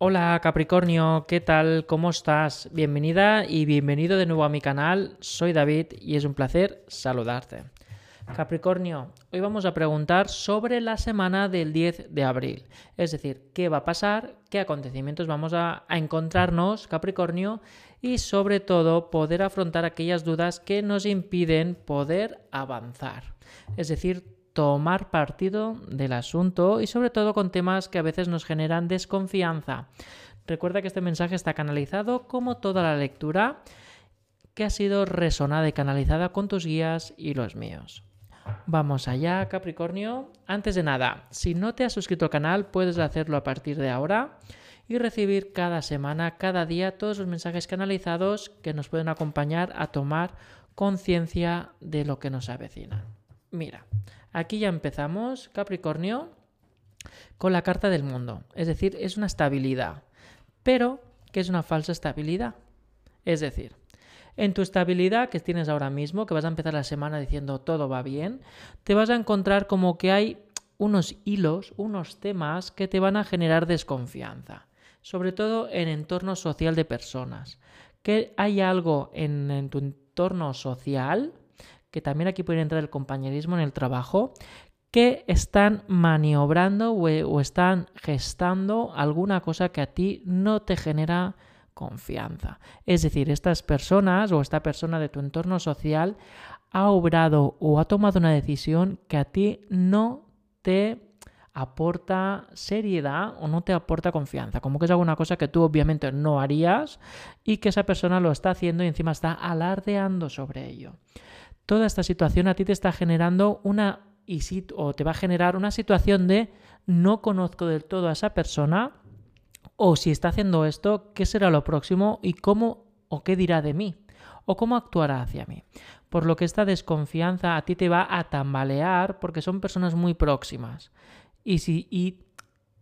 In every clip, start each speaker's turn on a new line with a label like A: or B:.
A: Hola Capricornio, ¿qué tal? ¿Cómo estás? Bienvenida y bienvenido de nuevo a mi canal. Soy David y es un placer saludarte. Capricornio, hoy vamos a preguntar sobre la semana del 10 de abril. Es decir, qué va a pasar, qué acontecimientos vamos a, encontrarnos, Capricornio, y sobre todo poder afrontar aquellas dudas que nos impiden poder avanzar. Es decir, tomar partido del asunto y sobre todo con temas que a veces nos generan desconfianza. Recuerda que este mensaje está canalizado como toda la lectura que ha sido resonada y canalizada con tus guías y los míos. Vamos allá, Capricornio. Antes de nada, si no te has suscrito al canal, puedes hacerlo a partir de ahora y recibir cada semana, cada día, todos los mensajes canalizados que nos pueden acompañar a tomar conciencia de lo que nos avecina. Mira, Aquí ya empezamos, Capricornio, con la carta del mundo. Es decir, es una estabilidad. Pero, ¿qué es una falsa estabilidad? Es decir, en tu estabilidad que tienes ahora mismo, que vas a empezar la semana diciendo todo va bien, te vas a encontrar como que hay unos hilos, unos temas que te van a generar desconfianza, sobre todo en entorno social de personas. Que hay algo en, en tu entorno social que también aquí puede entrar el compañerismo en el trabajo, que están maniobrando o, están gestando alguna cosa que a ti no te genera confianza. Es decir, estas personas o esta persona de tu entorno social ha obrado o ha tomado una decisión que a ti no te aporta seriedad o no te aporta confianza, como que es alguna cosa que tú obviamente no harías y que esa persona lo está haciendo y encima está alardeando sobre ello toda esta situación a ti te está generando una o te va a generar una situación de no conozco del todo a esa persona o si está haciendo esto, qué será lo próximo y cómo o qué dirá de mí o cómo actuará hacia mí. Por lo que esta desconfianza a ti te va a tambalear porque son personas muy próximas. Y si y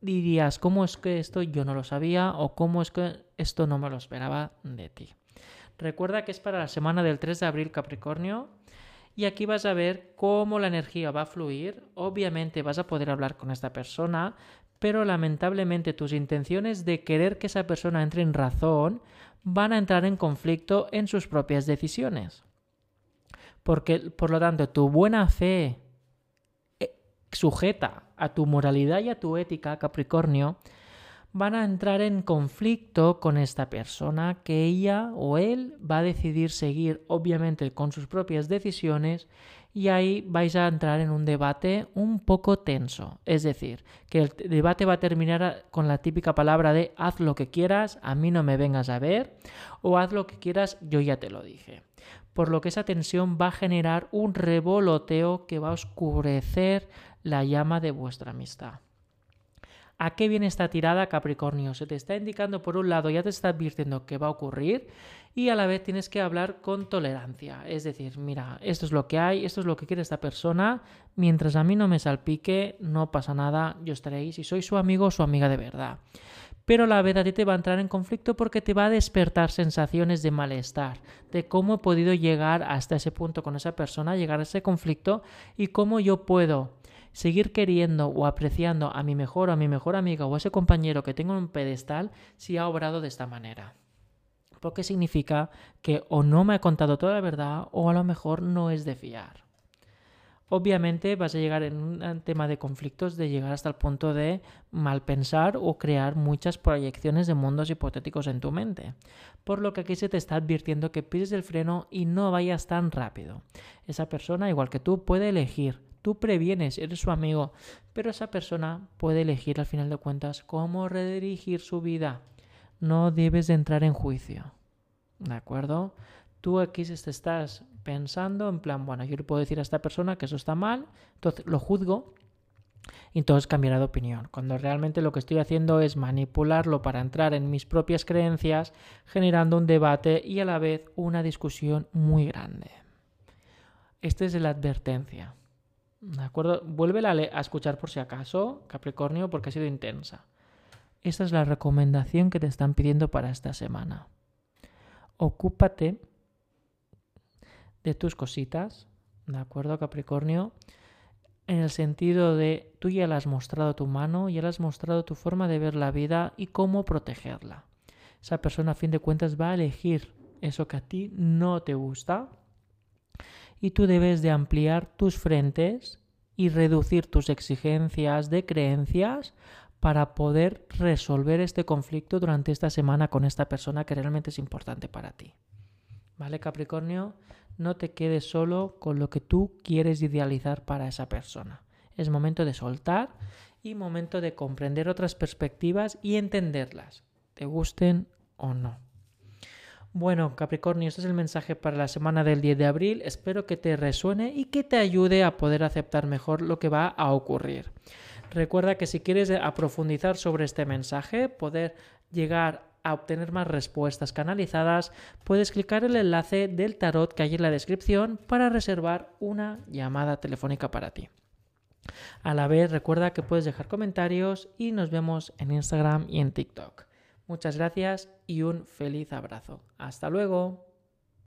A: dirías, ¿cómo es que esto yo no lo sabía o cómo es que esto no me lo esperaba de ti? Recuerda que es para la semana del 3 de abril Capricornio y aquí vas a ver cómo la energía va a fluir. Obviamente vas a poder hablar con esta persona, pero lamentablemente tus intenciones de querer que esa persona entre en razón van a entrar en conflicto en sus propias decisiones. Porque, por lo tanto, tu buena fe eh, sujeta a tu moralidad y a tu ética, Capricornio, van a entrar en conflicto con esta persona que ella o él va a decidir seguir obviamente con sus propias decisiones y ahí vais a entrar en un debate un poco tenso. Es decir, que el debate va a terminar con la típica palabra de haz lo que quieras, a mí no me vengas a ver, o haz lo que quieras, yo ya te lo dije. Por lo que esa tensión va a generar un revoloteo que va a oscurecer la llama de vuestra amistad. ¿A qué viene esta tirada Capricornio? Se te está indicando por un lado, ya te está advirtiendo que va a ocurrir y a la vez tienes que hablar con tolerancia. Es decir, mira, esto es lo que hay, esto es lo que quiere esta persona, mientras a mí no me salpique, no pasa nada, yo estaré ahí si soy su amigo o su amiga de verdad. Pero a la vez a ti te va a entrar en conflicto porque te va a despertar sensaciones de malestar, de cómo he podido llegar hasta ese punto con esa persona, llegar a ese conflicto y cómo yo puedo seguir queriendo o apreciando a mi mejor o a mi mejor amiga o a ese compañero que tengo en un pedestal si ha obrado de esta manera. Porque significa que o no me ha contado toda la verdad o a lo mejor no es de fiar. Obviamente vas a llegar en un tema de conflictos de llegar hasta el punto de malpensar o crear muchas proyecciones de mundos hipotéticos en tu mente. Por lo que aquí se te está advirtiendo que pises el freno y no vayas tan rápido. Esa persona, igual que tú, puede elegir Tú previenes, eres su amigo, pero esa persona puede elegir al final de cuentas cómo redirigir su vida. No debes de entrar en juicio. ¿De acuerdo? Tú aquí estás pensando en plan, bueno, yo le puedo decir a esta persona que eso está mal, entonces lo juzgo y entonces cambiará de opinión. Cuando realmente lo que estoy haciendo es manipularlo para entrar en mis propias creencias, generando un debate y a la vez una discusión muy grande. Esta es la advertencia. ¿De acuerdo? Vuélvela a, escuchar por si acaso, Capricornio, porque ha sido intensa. Esta es la recomendación que te están pidiendo para esta semana. Ocúpate de tus cositas, ¿de acuerdo, Capricornio? en el sentido de tú ya le has mostrado tu mano, ya le has mostrado tu forma de ver la vida y cómo protegerla. Esa persona a fin de cuentas va a elegir eso que a ti no te gusta y tú debes de ampliar tus frentes y reducir tus exigencias de creencias para poder resolver este conflicto durante esta semana con esta persona que realmente es importante para ti. ¿Vale, Capricornio? No te quedes solo con lo que tú quieres idealizar para esa persona. Es momento de soltar y momento de comprender otras perspectivas y entenderlas, te gusten o no. Bueno, Capricornio, este es el mensaje para la semana del 10 de abril. Espero que te resuene y que te ayude a poder aceptar mejor lo que va a ocurrir. Recuerda que si quieres aprofundizar sobre este mensaje, poder llegar a obtener más respuestas canalizadas, puedes clicar el enlace del tarot que hay en la descripción para reservar una llamada telefónica para ti. A la vez, recuerda que puedes dejar comentarios y nos vemos en Instagram y en TikTok. Muchas gracias y un feliz abrazo. Hasta luego.